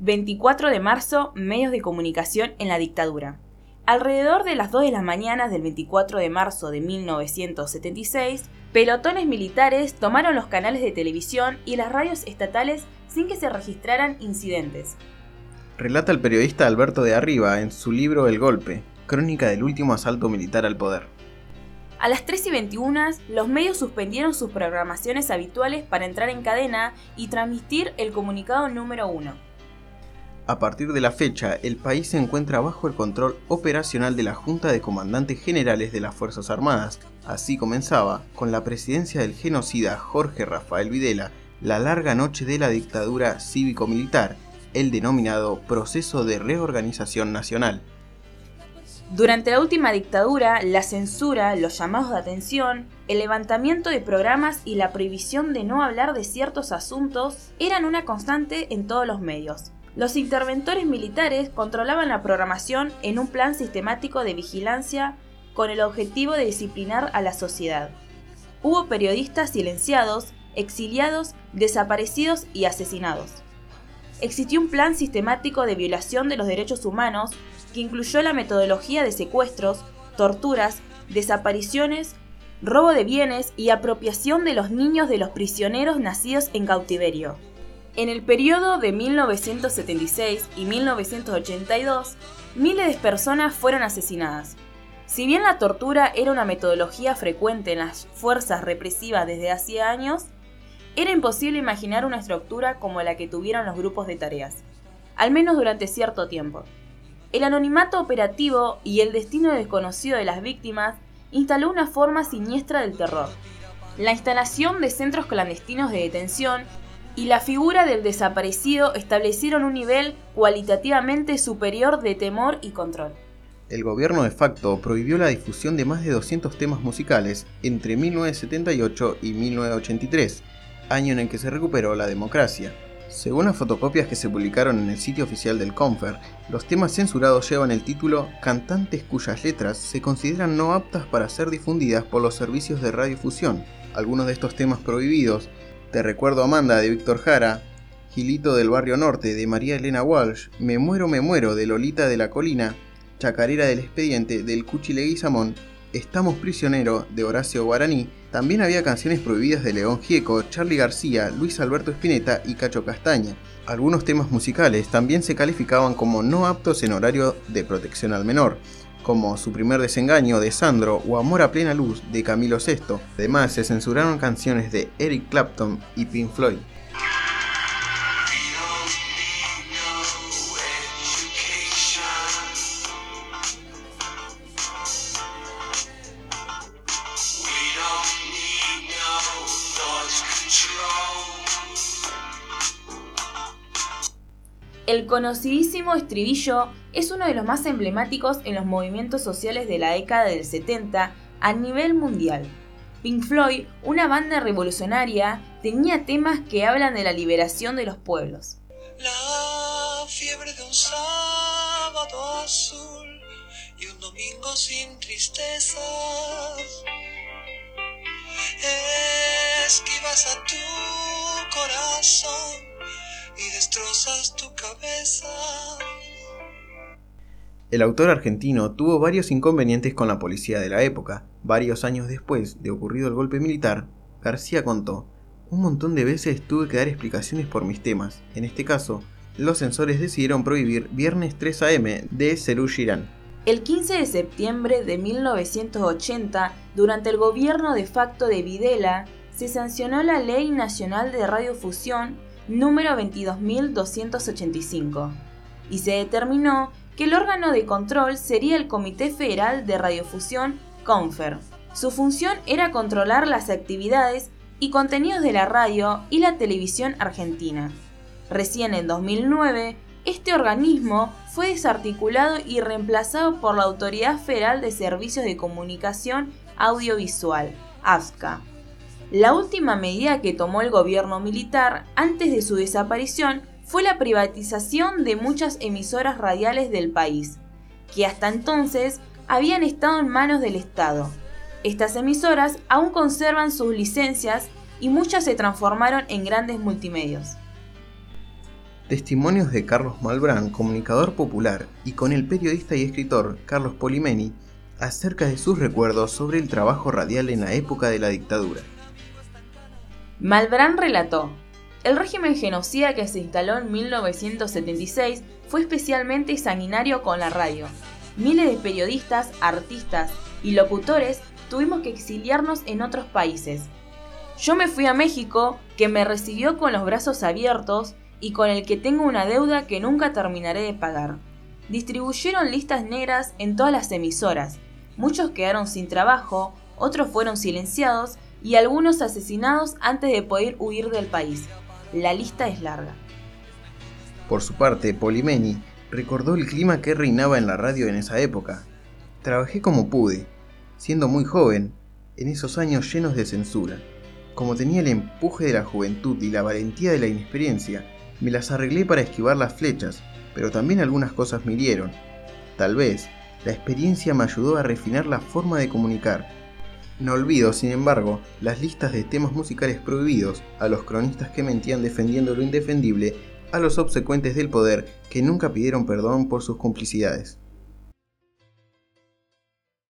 24 de marzo, medios de comunicación en la dictadura. Alrededor de las 2 de la mañana del 24 de marzo de 1976, pelotones militares tomaron los canales de televisión y las radios estatales sin que se registraran incidentes. Relata el periodista Alberto de Arriba en su libro El Golpe, crónica del último asalto militar al poder. A las 3 y 21 los medios suspendieron sus programaciones habituales para entrar en cadena y transmitir el comunicado número 1 a partir de la fecha, el país se encuentra bajo el control operacional de la Junta de Comandantes Generales de las Fuerzas Armadas. Así comenzaba, con la presidencia del genocida Jorge Rafael Videla, la larga noche de la dictadura cívico-militar, el denominado Proceso de Reorganización Nacional. Durante la última dictadura, la censura, los llamados de atención, el levantamiento de programas y la prohibición de no hablar de ciertos asuntos eran una constante en todos los medios. Los interventores militares controlaban la programación en un plan sistemático de vigilancia con el objetivo de disciplinar a la sociedad. Hubo periodistas silenciados, exiliados, desaparecidos y asesinados. Existió un plan sistemático de violación de los derechos humanos que incluyó la metodología de secuestros, torturas, desapariciones, robo de bienes y apropiación de los niños de los prisioneros nacidos en cautiverio. En el periodo de 1976 y 1982, miles de personas fueron asesinadas. Si bien la tortura era una metodología frecuente en las fuerzas represivas desde hacía años, era imposible imaginar una estructura como la que tuvieron los grupos de tareas, al menos durante cierto tiempo. El anonimato operativo y el destino desconocido de las víctimas instaló una forma siniestra del terror. La instalación de centros clandestinos de detención y la figura del desaparecido establecieron un nivel cualitativamente superior de temor y control. El gobierno de facto prohibió la difusión de más de 200 temas musicales entre 1978 y 1983, año en el que se recuperó la democracia. Según las fotocopias que se publicaron en el sitio oficial del Confer, los temas censurados llevan el título Cantantes cuyas letras se consideran no aptas para ser difundidas por los servicios de radiofusión. Algunos de estos temas prohibidos te recuerdo Amanda de Víctor Jara, Gilito del Barrio Norte de María Elena Walsh, Me muero, me muero de Lolita de la Colina, Chacarera del Expediente del Cuchi Leguizamón, Estamos prisionero de Horacio Guaraní, también había canciones prohibidas de León Gieco, Charlie García, Luis Alberto Spinetta y Cacho Castaña. Algunos temas musicales también se calificaban como no aptos en horario de protección al menor, como Su primer desengaño de Sandro o Amor a plena luz de Camilo VI. Además, se censuraron canciones de Eric Clapton y Pink Floyd. El conocidísimo estribillo es uno de los más emblemáticos en los movimientos sociales de la década del 70 a nivel mundial. Pink Floyd, una banda revolucionaria, tenía temas que hablan de la liberación de los pueblos. La fiebre de un sábado azul y un domingo sin tristezas. Esquivas a tu corazón y destrozas tu cabeza. El autor argentino tuvo varios inconvenientes con la policía de la época. Varios años después de ocurrido el golpe militar, García contó, un montón de veces tuve que dar explicaciones por mis temas. En este caso, los censores decidieron prohibir Viernes 3 AM de Serú Girán. El 15 de septiembre de 1980, durante el gobierno de facto de Videla, se sancionó la Ley Nacional de Radiofusión número 22.285 y se determinó que el órgano de control sería el Comité Federal de Radiofusión, CONFER. Su función era controlar las actividades y contenidos de la radio y la televisión argentina. Recién en 2009, este organismo fue desarticulado y reemplazado por la Autoridad Federal de Servicios de Comunicación Audiovisual, AFSCA. La última medida que tomó el gobierno militar antes de su desaparición fue la privatización de muchas emisoras radiales del país, que hasta entonces habían estado en manos del Estado. Estas emisoras aún conservan sus licencias y muchas se transformaron en grandes multimedios. Testimonios de Carlos Malbrán, comunicador popular, y con el periodista y escritor Carlos Polimeni acerca de sus recuerdos sobre el trabajo radial en la época de la dictadura. Malbrán relató, el régimen genocida que se instaló en 1976 fue especialmente sanguinario con la radio. Miles de periodistas, artistas y locutores tuvimos que exiliarnos en otros países. Yo me fui a México, que me recibió con los brazos abiertos y con el que tengo una deuda que nunca terminaré de pagar. Distribuyeron listas negras en todas las emisoras. Muchos quedaron sin trabajo, otros fueron silenciados y algunos asesinados antes de poder huir del país. La lista es larga. Por su parte, Polimeni recordó el clima que reinaba en la radio en esa época. Trabajé como pude, siendo muy joven, en esos años llenos de censura. Como tenía el empuje de la juventud y la valentía de la inexperiencia, me las arreglé para esquivar las flechas, pero también algunas cosas me hirieron. Tal vez, la experiencia me ayudó a refinar la forma de comunicar. No olvido, sin embargo, las listas de temas musicales prohibidos, a los cronistas que mentían defendiendo lo indefendible, a los obsecuentes del poder que nunca pidieron perdón por sus complicidades.